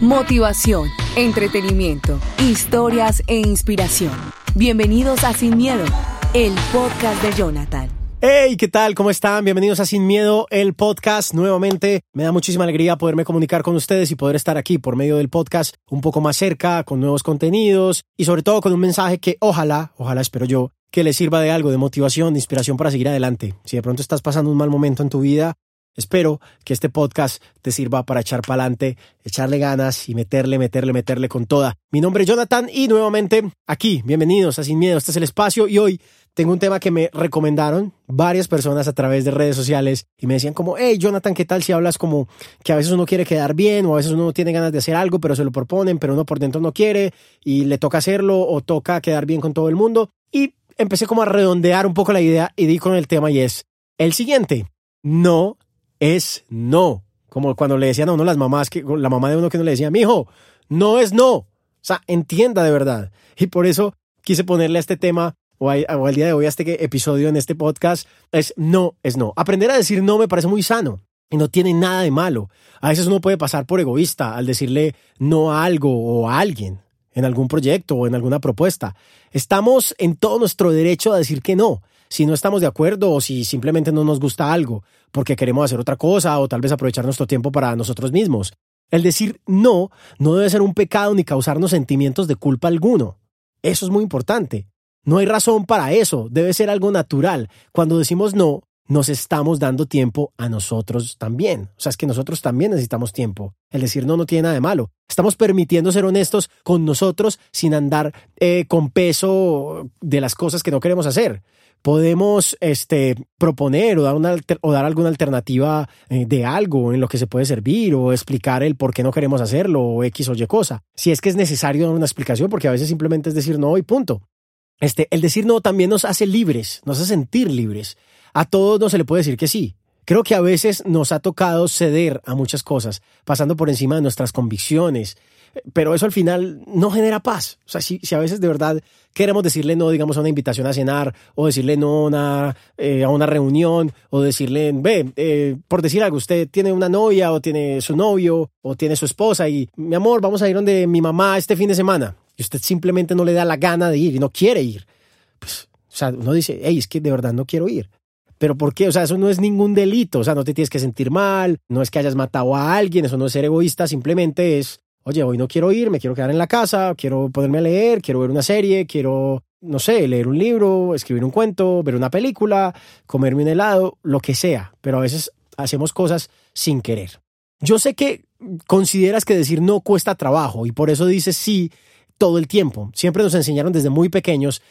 Motivación, entretenimiento, historias e inspiración. Bienvenidos a Sin Miedo, el podcast de Jonathan. Hey, ¿qué tal? ¿Cómo están? Bienvenidos a Sin Miedo, el podcast. Nuevamente, me da muchísima alegría poderme comunicar con ustedes y poder estar aquí por medio del podcast un poco más cerca, con nuevos contenidos y sobre todo con un mensaje que ojalá, ojalá espero yo, que les sirva de algo, de motivación, de inspiración para seguir adelante. Si de pronto estás pasando un mal momento en tu vida, Espero que este podcast te sirva para echar para adelante, echarle ganas y meterle, meterle, meterle con toda. Mi nombre es Jonathan y nuevamente aquí, bienvenidos a Sin Miedo, este es el espacio y hoy tengo un tema que me recomendaron varias personas a través de redes sociales y me decían como, hey Jonathan, ¿qué tal si hablas como que a veces uno quiere quedar bien o a veces uno tiene ganas de hacer algo pero se lo proponen pero uno por dentro no quiere y le toca hacerlo o toca quedar bien con todo el mundo? Y empecé como a redondear un poco la idea y di con el tema y es el siguiente, no es no. Como cuando le decían a uno las mamás, que la mamá de uno que no le decía, mi hijo, no es no. O sea, entienda de verdad. Y por eso quise ponerle a este tema o, al día de hoy a este episodio en este podcast es no es no. Aprender a decir no me parece muy sano y no tiene nada de malo. A veces uno puede pasar por egoísta al decirle no a algo o a alguien en algún proyecto o en alguna propuesta. Estamos en todo nuestro derecho a decir que no, si no estamos de acuerdo o si simplemente no nos gusta algo, porque queremos hacer otra cosa o tal vez aprovechar nuestro tiempo para nosotros mismos. El decir no no debe ser un pecado ni causarnos sentimientos de culpa alguno. Eso es muy importante. No hay razón para eso, debe ser algo natural. Cuando decimos no, nos estamos dando tiempo a nosotros también. O sea, es que nosotros también necesitamos tiempo. El decir no no tiene nada de malo. Estamos permitiendo ser honestos con nosotros sin andar eh, con peso de las cosas que no queremos hacer. Podemos este, proponer o dar, una o dar alguna alternativa eh, de algo en lo que se puede servir o explicar el por qué no queremos hacerlo o X o Y cosa. Si es que es necesario dar una explicación, porque a veces simplemente es decir no y punto. Este, el decir no también nos hace libres, nos hace sentir libres. A todos no se le puede decir que sí. Creo que a veces nos ha tocado ceder a muchas cosas, pasando por encima de nuestras convicciones, pero eso al final no genera paz. O sea, si, a veces de verdad queremos decirle no, digamos, a una invitación a cenar, o decirle no a una, eh, a una reunión, o decirle, ve, eh, por decir algo, usted tiene una novia, o tiene su novio, o tiene su esposa, y mi amor, vamos a ir donde mi mamá este fin de semana, y usted simplemente no le da la gana de ir y no quiere ir. Pues, o sea, uno dice, hey, es que de verdad no quiero ir. Pero ¿por qué? O sea, eso no es ningún delito, o sea, no te tienes que sentir mal, no es que hayas matado a alguien, eso no es ser egoísta, simplemente es, oye, hoy no quiero ir, me quiero quedar en la casa, quiero ponerme a leer, quiero ver una serie, quiero, no sé, leer un libro, escribir un cuento, ver una película, comerme un helado, lo que sea, pero a veces hacemos cosas sin querer. Yo sé que consideras que decir no cuesta trabajo y por eso dices sí todo el tiempo. Siempre nos enseñaron desde muy pequeños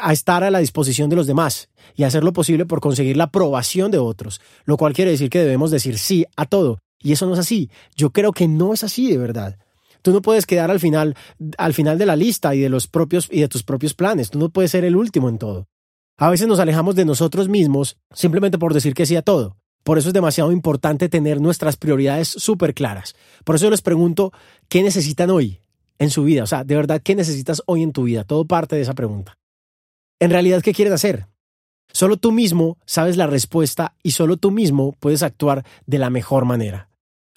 a estar a la disposición de los demás y hacer lo posible por conseguir la aprobación de otros, lo cual quiere decir que debemos decir sí a todo. Y eso no es así. Yo creo que no es así de verdad. Tú no puedes quedar al final, al final de la lista y de los propios y de tus propios planes. Tú no puedes ser el último en todo. A veces nos alejamos de nosotros mismos simplemente por decir que sí a todo. Por eso es demasiado importante tener nuestras prioridades súper claras. Por eso les pregunto, ¿qué necesitan hoy en su vida? O sea, de verdad, ¿qué necesitas hoy en tu vida? Todo parte de esa pregunta. En realidad, ¿qué quieren hacer? Solo tú mismo sabes la respuesta y solo tú mismo puedes actuar de la mejor manera.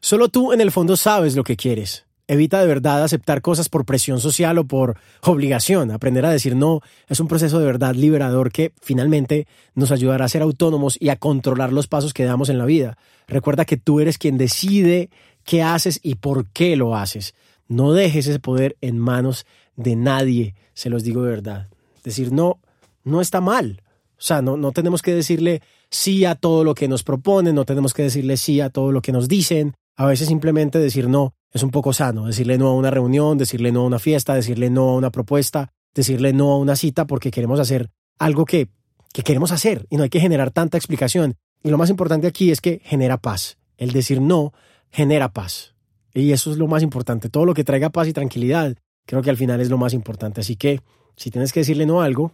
Solo tú en el fondo sabes lo que quieres. Evita de verdad aceptar cosas por presión social o por obligación. Aprender a decir no es un proceso de verdad liberador que finalmente nos ayudará a ser autónomos y a controlar los pasos que damos en la vida. Recuerda que tú eres quien decide qué haces y por qué lo haces. No dejes ese poder en manos de nadie, se los digo de verdad. Decir no no está mal. O sea, no, no tenemos que decirle sí a todo lo que nos proponen, no tenemos que decirle sí a todo lo que nos dicen. A veces simplemente decir no es un poco sano. Decirle no a una reunión, decirle no a una fiesta, decirle no a una propuesta, decirle no a una cita porque queremos hacer algo que, que queremos hacer y no hay que generar tanta explicación. Y lo más importante aquí es que genera paz. El decir no genera paz. Y eso es lo más importante. Todo lo que traiga paz y tranquilidad, creo que al final es lo más importante. Así que si tienes que decirle no a algo,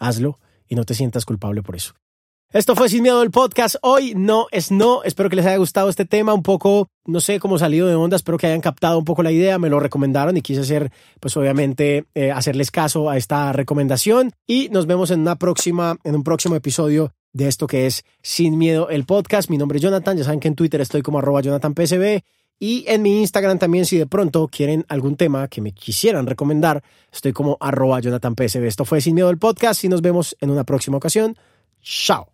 hazlo y no te sientas culpable por eso. Esto fue Sin Miedo el podcast. Hoy no es no. Espero que les haya gustado este tema. Un poco, no sé cómo salido de onda. Espero que hayan captado un poco la idea. Me lo recomendaron y quise hacer, pues obviamente, eh, hacerles caso a esta recomendación. Y nos vemos en una próxima, en un próximo episodio de esto que es Sin Miedo el podcast. Mi nombre es Jonathan. Ya saben que en Twitter estoy como arroba JonathanPSB. Y en mi Instagram también, si de pronto quieren algún tema que me quisieran recomendar, estoy como arroba JonathanPSB. Esto fue Sin Miedo el podcast y nos vemos en una próxima ocasión. Chao.